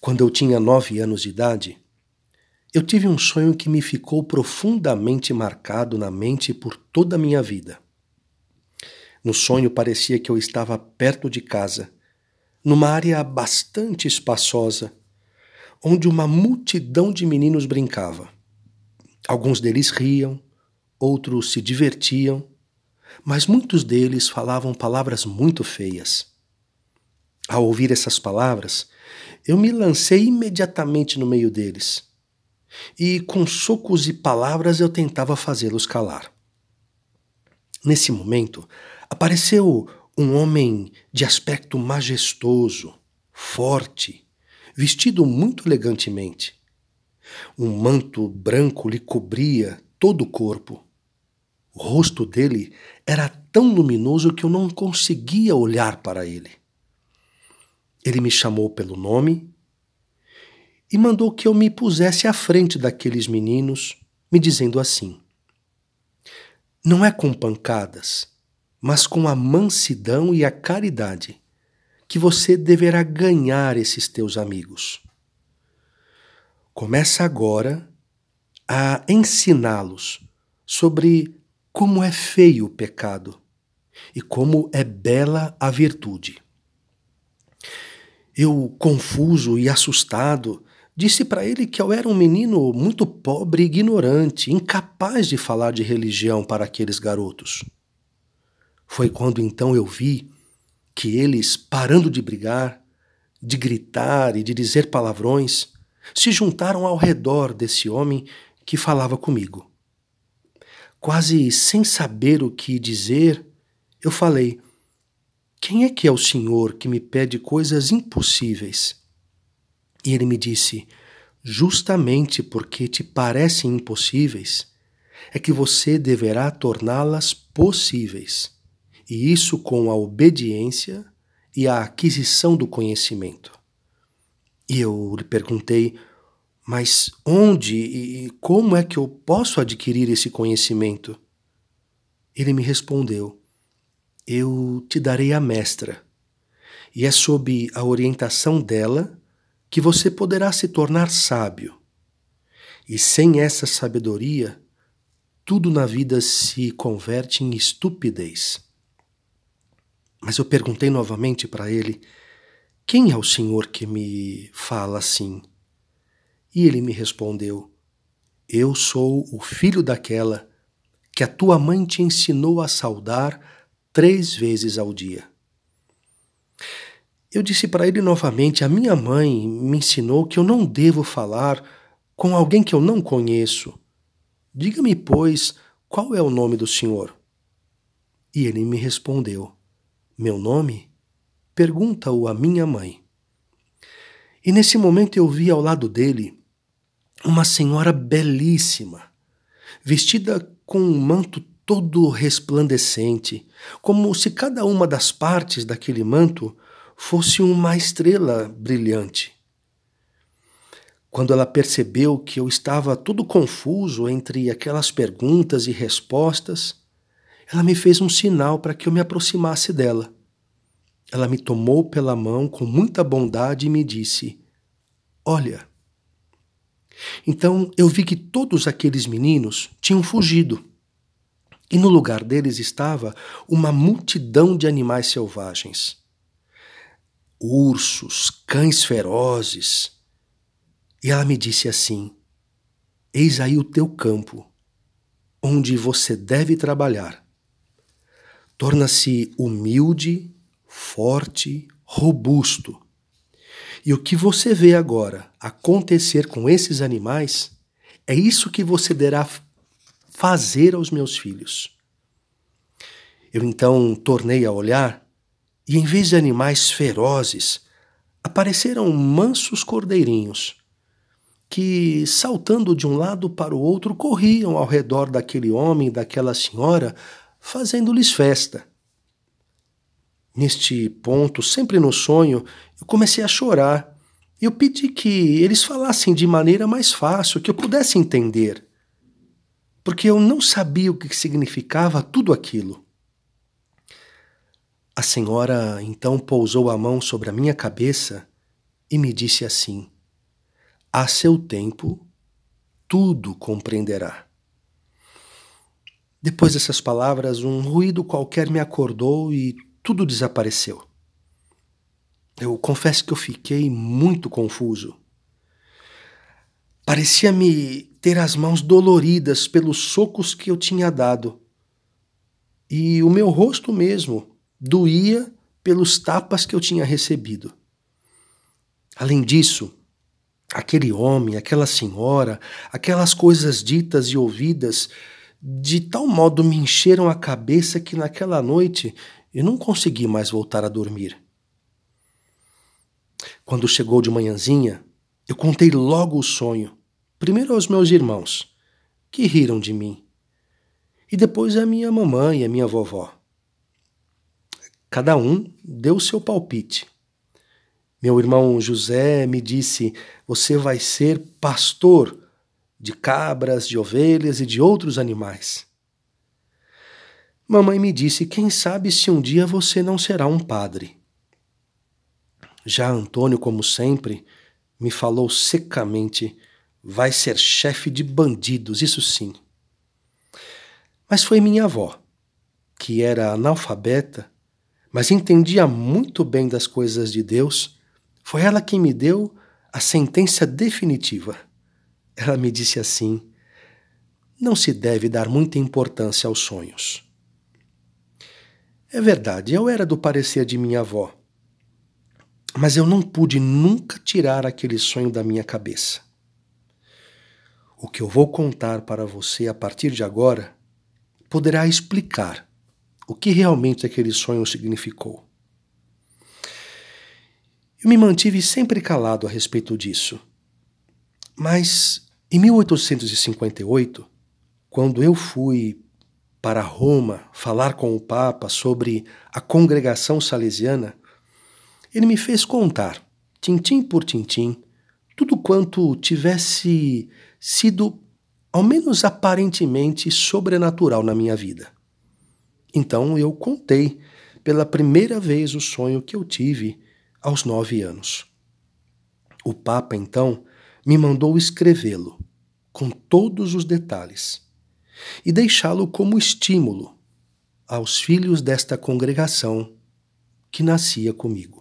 Quando eu tinha nove anos de idade, eu tive um sonho que me ficou profundamente marcado na mente por toda a minha vida. No sonho parecia que eu estava perto de casa, numa área bastante espaçosa, onde uma multidão de meninos brincava. Alguns deles riam, outros se divertiam, mas muitos deles falavam palavras muito feias. Ao ouvir essas palavras, eu me lancei imediatamente no meio deles e com socos e palavras eu tentava fazê-los calar. Nesse momento, apareceu um homem de aspecto majestoso, forte, vestido muito elegantemente. Um manto branco lhe cobria todo o corpo. O rosto dele era tão luminoso que eu não conseguia olhar para ele. Ele me chamou pelo nome e mandou que eu me pusesse à frente daqueles meninos, me dizendo assim: Não é com pancadas, mas com a mansidão e a caridade que você deverá ganhar esses teus amigos. Começa agora a ensiná-los sobre como é feio o pecado e como é bela a virtude. Eu, confuso e assustado, Disse para ele que eu era um menino muito pobre e ignorante, incapaz de falar de religião para aqueles garotos. Foi quando então eu vi que eles, parando de brigar, de gritar e de dizer palavrões, se juntaram ao redor desse homem que falava comigo. Quase sem saber o que dizer, eu falei: Quem é que é o senhor que me pede coisas impossíveis? E ele me disse: Justamente porque te parecem impossíveis, é que você deverá torná-las possíveis, e isso com a obediência e a aquisição do conhecimento. E eu lhe perguntei: Mas onde e como é que eu posso adquirir esse conhecimento? Ele me respondeu: Eu te darei a mestra, e é sob a orientação dela que você poderá se tornar sábio. E sem essa sabedoria, tudo na vida se converte em estupidez. Mas eu perguntei novamente para ele: Quem é o Senhor que me fala assim? E ele me respondeu: Eu sou o filho daquela que a tua mãe te ensinou a saudar três vezes ao dia. Eu disse para ele novamente: A minha mãe me ensinou que eu não devo falar com alguém que eu não conheço. Diga-me, pois, qual é o nome do senhor? E ele me respondeu: Meu nome? Pergunta-o a minha mãe. E nesse momento eu vi ao lado dele uma senhora belíssima, vestida com um manto todo resplandecente, como se cada uma das partes daquele manto fosse uma estrela brilhante. Quando ela percebeu que eu estava todo confuso entre aquelas perguntas e respostas, ela me fez um sinal para que eu me aproximasse dela. Ela me tomou pela mão com muita bondade e me disse: Olha. Então eu vi que todos aqueles meninos tinham fugido. E no lugar deles estava uma multidão de animais selvagens ursos, cães ferozes. E ela me disse assim: Eis aí o teu campo, onde você deve trabalhar. Torna-se humilde, forte, robusto. E o que você vê agora acontecer com esses animais é isso que você fazer aos meus filhos. Eu então tornei a olhar e em vez de animais ferozes, apareceram mansos cordeirinhos, que, saltando de um lado para o outro, corriam ao redor daquele homem e daquela senhora, fazendo-lhes festa. Neste ponto, sempre no sonho, eu comecei a chorar. Eu pedi que eles falassem de maneira mais fácil, que eu pudesse entender, porque eu não sabia o que significava tudo aquilo. A senhora então pousou a mão sobre a minha cabeça e me disse assim: A seu tempo, tudo compreenderá. Depois dessas palavras, um ruído qualquer me acordou e tudo desapareceu. Eu confesso que eu fiquei muito confuso. Parecia-me ter as mãos doloridas pelos socos que eu tinha dado. E o meu rosto mesmo doía pelos tapas que eu tinha recebido. Além disso, aquele homem, aquela senhora, aquelas coisas ditas e ouvidas, de tal modo me encheram a cabeça que naquela noite eu não consegui mais voltar a dormir. Quando chegou de manhãzinha, eu contei logo o sonho, primeiro aos meus irmãos, que riram de mim, e depois à minha mamãe e à minha vovó. Cada um deu seu palpite. Meu irmão José me disse: Você vai ser pastor de cabras, de ovelhas e de outros animais. Mamãe me disse: Quem sabe se um dia você não será um padre. Já Antônio, como sempre, me falou secamente: Vai ser chefe de bandidos, isso sim. Mas foi minha avó, que era analfabeta, mas entendia muito bem das coisas de Deus, foi ela quem me deu a sentença definitiva. Ela me disse assim: não se deve dar muita importância aos sonhos. É verdade, eu era do parecer de minha avó, mas eu não pude nunca tirar aquele sonho da minha cabeça. O que eu vou contar para você a partir de agora poderá explicar o que realmente aquele sonho significou. Eu me mantive sempre calado a respeito disso. Mas em 1858, quando eu fui para Roma falar com o Papa sobre a congregação salesiana, ele me fez contar, tintim por tintim, tudo quanto tivesse sido, ao menos aparentemente, sobrenatural na minha vida. Então eu contei pela primeira vez o sonho que eu tive aos nove anos. O Papa, então, me mandou escrevê-lo, com todos os detalhes, e deixá-lo como estímulo aos filhos desta congregação que nascia comigo.